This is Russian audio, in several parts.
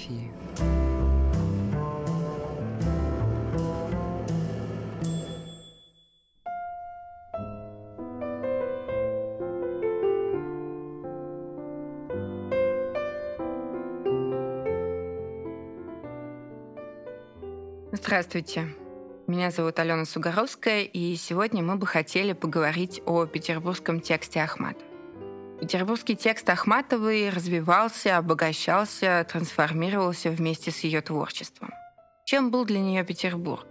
философии. Здравствуйте. Меня зовут Алена Сугаровская, и сегодня мы бы хотели поговорить о петербургском тексте Ахмата. Петербургский текст Ахматовой развивался, обогащался, трансформировался вместе с ее творчеством. Чем был для нее Петербург?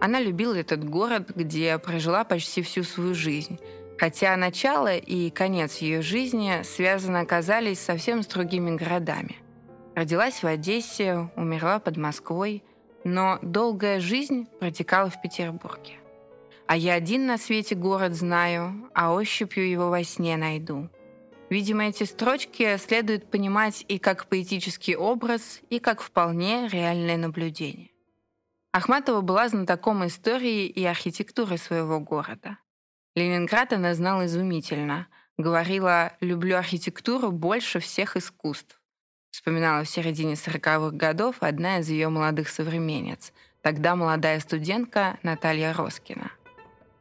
Она любила этот город, где прожила почти всю свою жизнь, хотя начало и конец ее жизни связаны оказались совсем с другими городами. Родилась в Одессе, умерла под Москвой, но долгая жизнь протекала в Петербурге. А я один на свете город знаю, а ощупью его во сне найду – Видимо, эти строчки следует понимать и как поэтический образ, и как вполне реальное наблюдение. Ахматова была знатоком истории и архитектуры своего города. Ленинград она знала изумительно. Говорила «люблю архитектуру больше всех искусств». Вспоминала в середине 40-х годов одна из ее молодых современниц, тогда молодая студентка Наталья Роскина.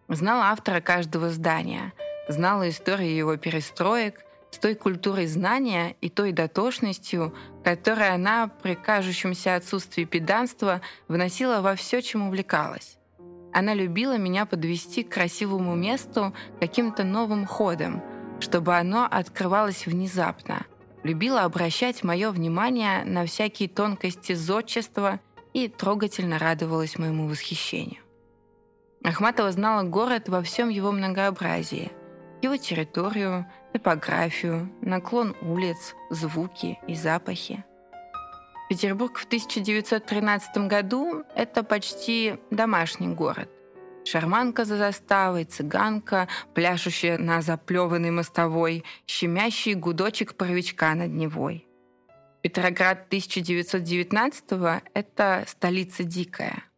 Знала автора каждого здания, знала историю его перестроек с той культурой знания и той дотошностью, которой она при кажущемся отсутствии педанства вносила во все, чем увлекалась. Она любила меня подвести к красивому месту каким-то новым ходом, чтобы оно открывалось внезапно. Любила обращать мое внимание на всякие тонкости зодчества и трогательно радовалась моему восхищению. Ахматова знала город во всем его многообразии – его территорию, топографию, наклон улиц, звуки и запахи. Петербург в 1913 году – это почти домашний город. Шарманка за заставой, цыганка, пляшущая на заплеванной мостовой, щемящий гудочек паровичка над Невой. Петроград 1919 – это столица дикая –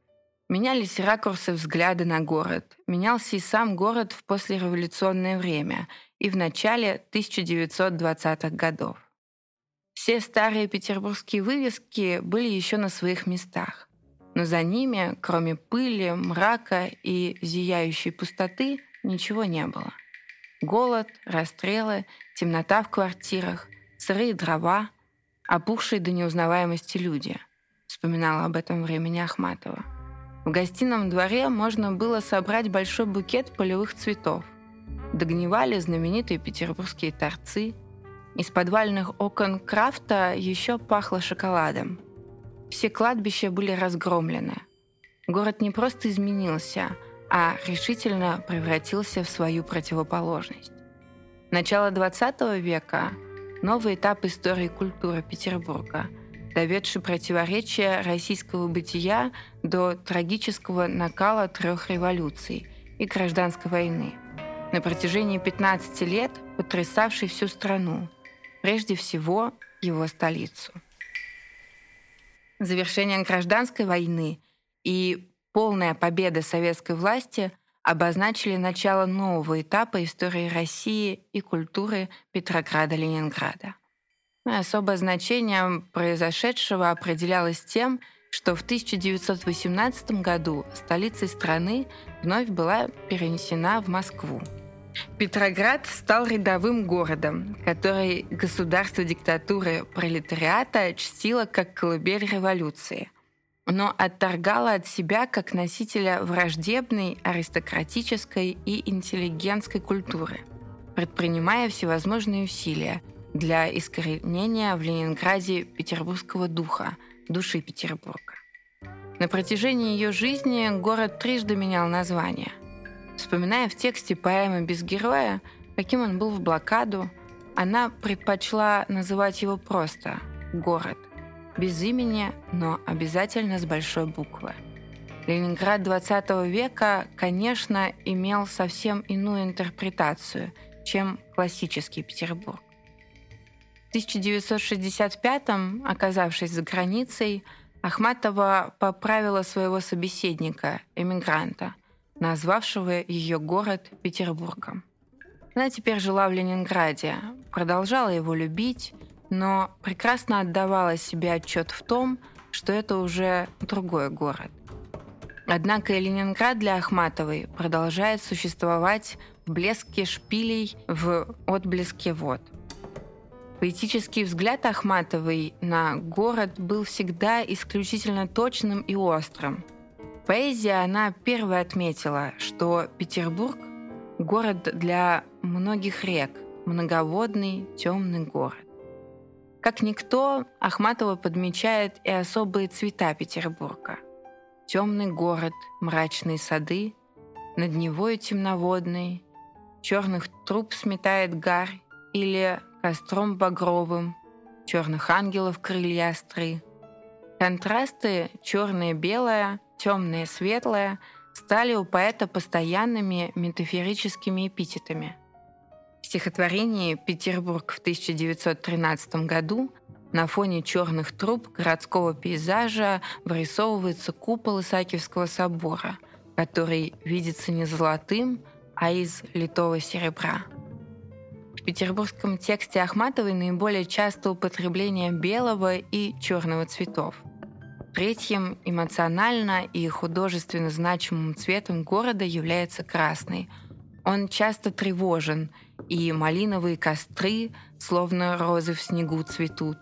Менялись ракурсы взгляда на город. Менялся и сам город в послереволюционное время и в начале 1920-х годов. Все старые петербургские вывески были еще на своих местах. Но за ними, кроме пыли, мрака и зияющей пустоты, ничего не было. Голод, расстрелы, темнота в квартирах, сырые дрова, опухшие до неузнаваемости люди. Вспоминала об этом времени Ахматова. В гостином дворе можно было собрать большой букет полевых цветов. Догнивали знаменитые петербургские торцы. Из подвальных окон крафта еще пахло шоколадом. Все кладбища были разгромлены. Город не просто изменился, а решительно превратился в свою противоположность. Начало XX века – новый этап истории культуры Петербурга – доведший противоречия российского бытия до трагического накала трех революций и гражданской войны, на протяжении 15 лет потрясавший всю страну, прежде всего его столицу. Завершение гражданской войны и полная победа советской власти обозначили начало нового этапа истории России и культуры Петрограда-Ленинграда. Особое значение произошедшего определялось тем, что в 1918 году столицей страны вновь была перенесена в Москву. Петроград стал рядовым городом, который государство диктатуры пролетариата чтило как колыбель революции, но отторгало от себя как носителя враждебной аристократической и интеллигентской культуры, предпринимая всевозможные усилия – для искоренения в Ленинграде петербургского духа, души Петербурга. На протяжении ее жизни город трижды менял название. Вспоминая в тексте поэмы «Без героя», каким он был в блокаду, она предпочла называть его просто «город», без имени, но обязательно с большой буквы. Ленинград XX века, конечно, имел совсем иную интерпретацию, чем классический Петербург. 1965-м, оказавшись за границей, Ахматова поправила своего собеседника, эмигранта, назвавшего ее город Петербургом. Она теперь жила в Ленинграде, продолжала его любить, но прекрасно отдавала себе отчет в том, что это уже другой город. Однако и Ленинград для Ахматовой продолжает существовать в блеске шпилей в отблеске вод. Поэтический взгляд Ахматовой на город был всегда исключительно точным и острым. Поэзия она первая отметила, что Петербург – город для многих рек, многоводный темный город. Как никто, Ахматова подмечает и особые цвета Петербурга. Темный город, мрачные сады, над Невою темноводный, черных труб сметает гарь или костром багровым, черных ангелов крылья остры. Контрасты черное-белое, темное-светлое стали у поэта постоянными метафорическими эпитетами – в стихотворении «Петербург в 1913 году» на фоне черных труб городского пейзажа вырисовывается купол Исаакиевского собора, который видится не золотым, а из литого серебра. В петербургском тексте Ахматовой наиболее часто употребление белого и черного цветов. Третьим эмоционально и художественно значимым цветом города является красный. Он часто тревожен – и малиновые костры, словно розы в снегу, цветут.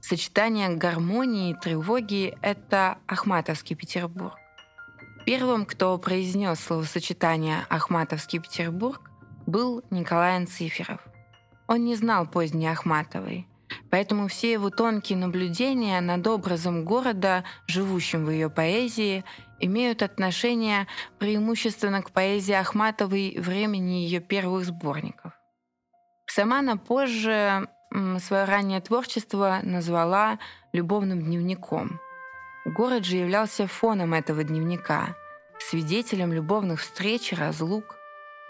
Сочетание гармонии и тревоги — это Ахматовский Петербург. Первым, кто произнес словосочетание «Ахматовский Петербург», был Николай Анциферов. Он не знал поздней Ахматовой, поэтому все его тонкие наблюдения над образом города, живущим в ее поэзии, имеют отношение преимущественно к поэзии Ахматовой времени ее первых сборников. Сама она позже свое раннее творчество назвала любовным дневником. Город же являлся фоном этого дневника, свидетелем любовных встреч и разлук.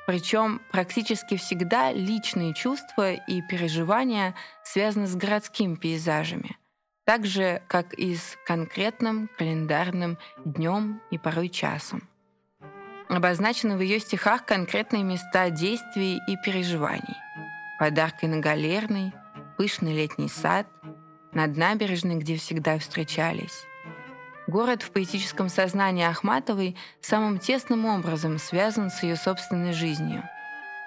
Причем практически всегда личные чувства и переживания связаны с городскими пейзажами – так же, как и с конкретным календарным днем и порой часом. Обозначены в ее стихах конкретные места действий и переживаний. Подаркой на галерный, пышный летний сад, над набережной, где всегда встречались. Город в поэтическом сознании Ахматовой самым тесным образом связан с ее собственной жизнью.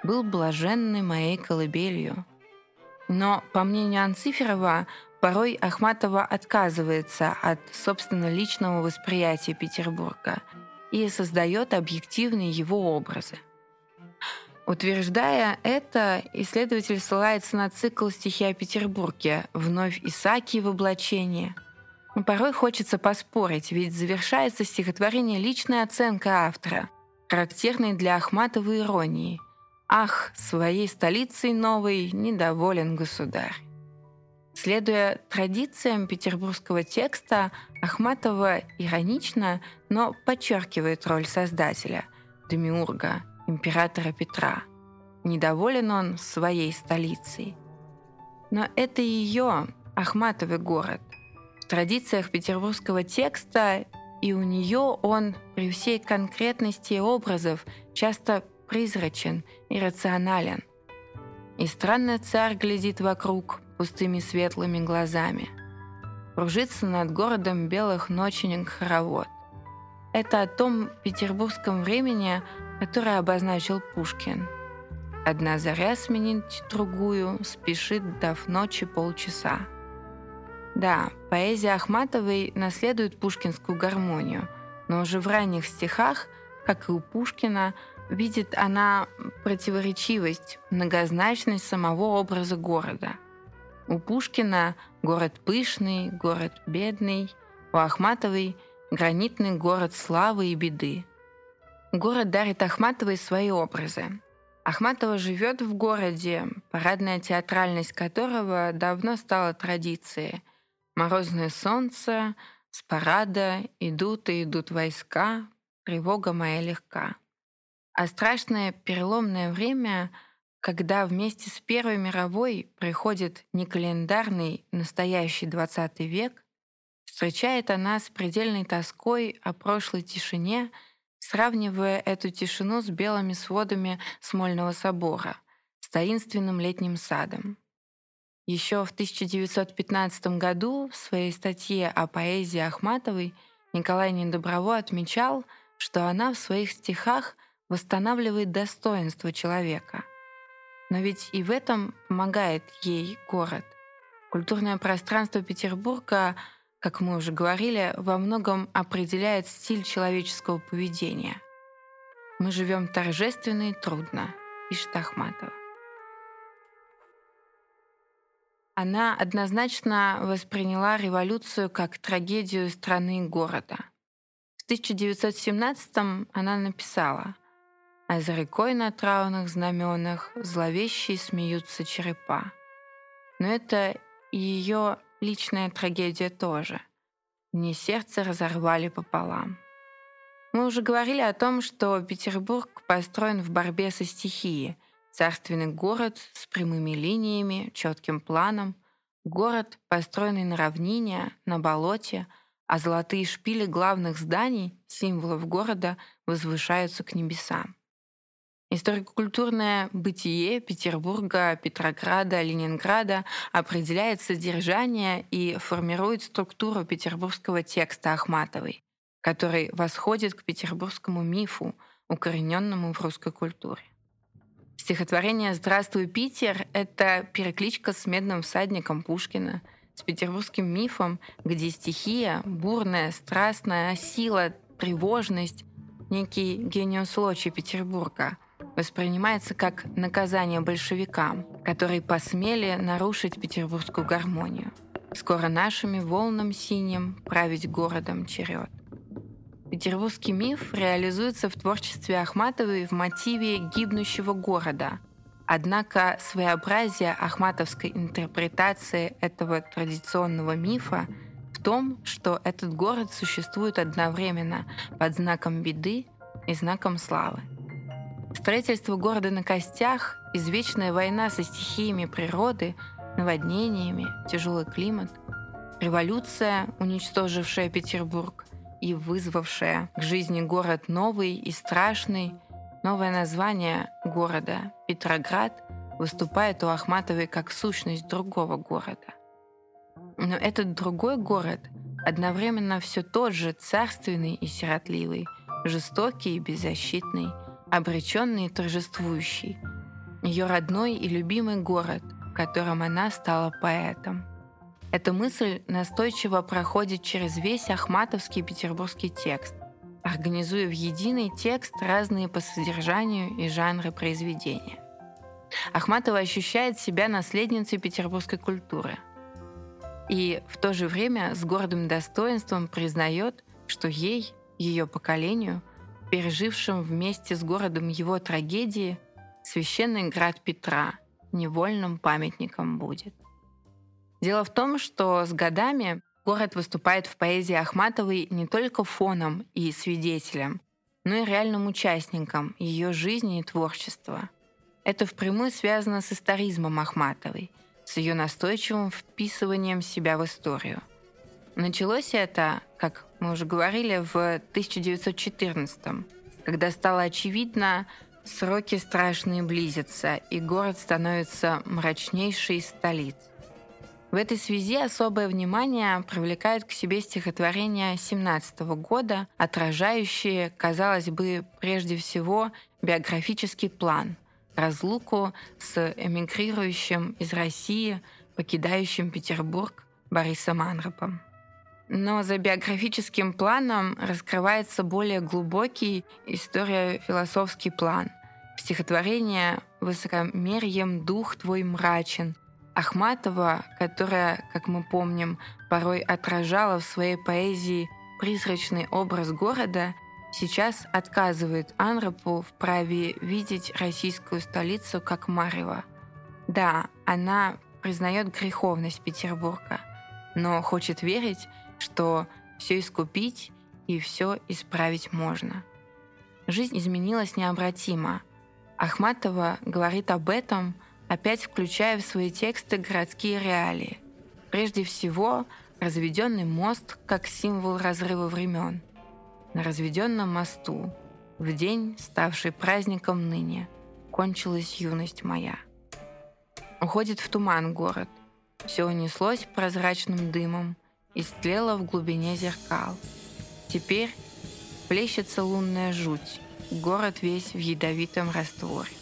Был блаженной моей колыбелью. Но, по мнению Анциферова, Порой Ахматова отказывается от собственно личного восприятия Петербурга и создает объективные его образы. Утверждая это, исследователь ссылается на цикл стихи о Петербурге «Вновь Исаки в облачении». Порой хочется поспорить, ведь завершается стихотворение личная оценка автора, характерной для Ахматовой иронии. «Ах, своей столицей новой недоволен государь». Следуя традициям петербургского текста, Ахматова иронично, но подчеркивает роль создателя, демиурга, императора Петра. Недоволен он своей столицей. Но это ее, Ахматовый город. Традициях петербургского текста и у нее он при всей конкретности образов часто призрачен и рационален. И странный царь глядит вокруг, пустыми светлыми глазами. Кружится над городом белых ноченек хоровод. Это о том петербургском времени, которое обозначил Пушкин. Одна заря сменить другую, спешит, дав ночи полчаса. Да, поэзия Ахматовой наследует пушкинскую гармонию, но уже в ранних стихах, как и у Пушкина, видит она противоречивость, многозначность самого образа города – у Пушкина город пышный, город бедный, у Ахматовой гранитный город славы и беды. Город дарит Ахматовой свои образы. Ахматова живет в городе, парадная театральность которого давно стала традицией. Морозное солнце, с парада идут и идут войска, тревога моя легка. А страшное переломное время — когда вместе с Первой мировой приходит не календарный настоящий 20 век, встречает она с предельной тоской о прошлой тишине, сравнивая эту тишину с белыми сводами Смольного собора, с таинственным летним садом. Еще в 1915 году в своей статье о поэзии Ахматовой Николай Недоброво отмечал, что она в своих стихах восстанавливает достоинство человека. Но ведь и в этом помогает ей город. Культурное пространство Петербурга, как мы уже говорили, во многом определяет стиль человеческого поведения. Мы живем торжественно и трудно, пишет Ахматова. Она однозначно восприняла революцию как трагедию страны и города. В 1917 она написала «А за рекой на травных знаменах зловещие смеются черепа». Но это ее личная трагедия тоже. Мне сердце разорвали пополам. Мы уже говорили о том, что Петербург построен в борьбе со стихией — Царственный город с прямыми линиями, четким планом. Город, построенный на равнине, на болоте, а золотые шпили главных зданий, символов города, возвышаются к небесам. Историко-культурное бытие Петербурга, Петрограда, Ленинграда определяет содержание и формирует структуру петербургского текста Ахматовой, который восходит к петербургскому мифу, укорененному в русской культуре. Стихотворение «Здравствуй, Питер» — это перекличка с медным всадником Пушкина, с петербургским мифом, где стихия, бурная, страстная, сила, тревожность, некий гениус лочи Петербурга, воспринимается как наказание большевикам, которые посмели нарушить петербургскую гармонию. Скоро нашими волнам синим править городом черед. Петербургский миф реализуется в творчестве Ахматовой в мотиве гибнущего города. Однако своеобразие ахматовской интерпретации этого традиционного мифа в том, что этот город существует одновременно под знаком беды и знаком славы. Строительство города на костях, извечная война со стихиями природы, наводнениями, тяжелый климат, революция, уничтожившая Петербург, и вызвавшая к жизни город новый и страшный, новое название города Петроград выступает у Ахматовой как сущность другого города. Но этот другой город одновременно все тот же царственный и сиротливый, жестокий и беззащитный, обреченный и торжествующий, ее родной и любимый город, в котором она стала поэтом – эта мысль настойчиво проходит через весь ахматовский петербургский текст, организуя в единый текст разные по содержанию и жанры произведения. Ахматова ощущает себя наследницей петербургской культуры и в то же время с гордым достоинством признает, что ей, ее поколению, пережившим вместе с городом его трагедии, священный град Петра невольным памятником будет. Дело в том, что с годами город выступает в поэзии Ахматовой не только фоном и свидетелем, но и реальным участником ее жизни и творчества. Это впрямую связано с историзмом Ахматовой, с ее настойчивым вписыванием себя в историю. Началось это, как мы уже говорили, в 1914 когда стало очевидно, сроки страшные близятся, и город становится мрачнейшей из столиц. В этой связи особое внимание привлекает к себе стихотворения 17 года, отражающие, казалось бы, прежде всего биографический план, разлуку с эмигрирующим из России, покидающим Петербург Борисом Анропом. Но за биографическим планом раскрывается более глубокий историо-философский план. Стихотворение «Высокомерьем дух твой мрачен, Ахматова, которая, как мы помним, порой отражала в своей поэзии призрачный образ города, сейчас отказывает Анропу в праве видеть российскую столицу как Марево. Да, она признает греховность Петербурга, но хочет верить, что все искупить и все исправить можно. Жизнь изменилась необратимо. Ахматова говорит об этом – опять включая в свои тексты городские реалии. Прежде всего, разведенный мост как символ разрыва времен. На разведенном мосту, в день, ставший праздником ныне, кончилась юность моя. Уходит в туман город, Все унеслось прозрачным дымом и стлело в глубине зеркал. Теперь плещется лунная жуть, город весь в ядовитом растворе.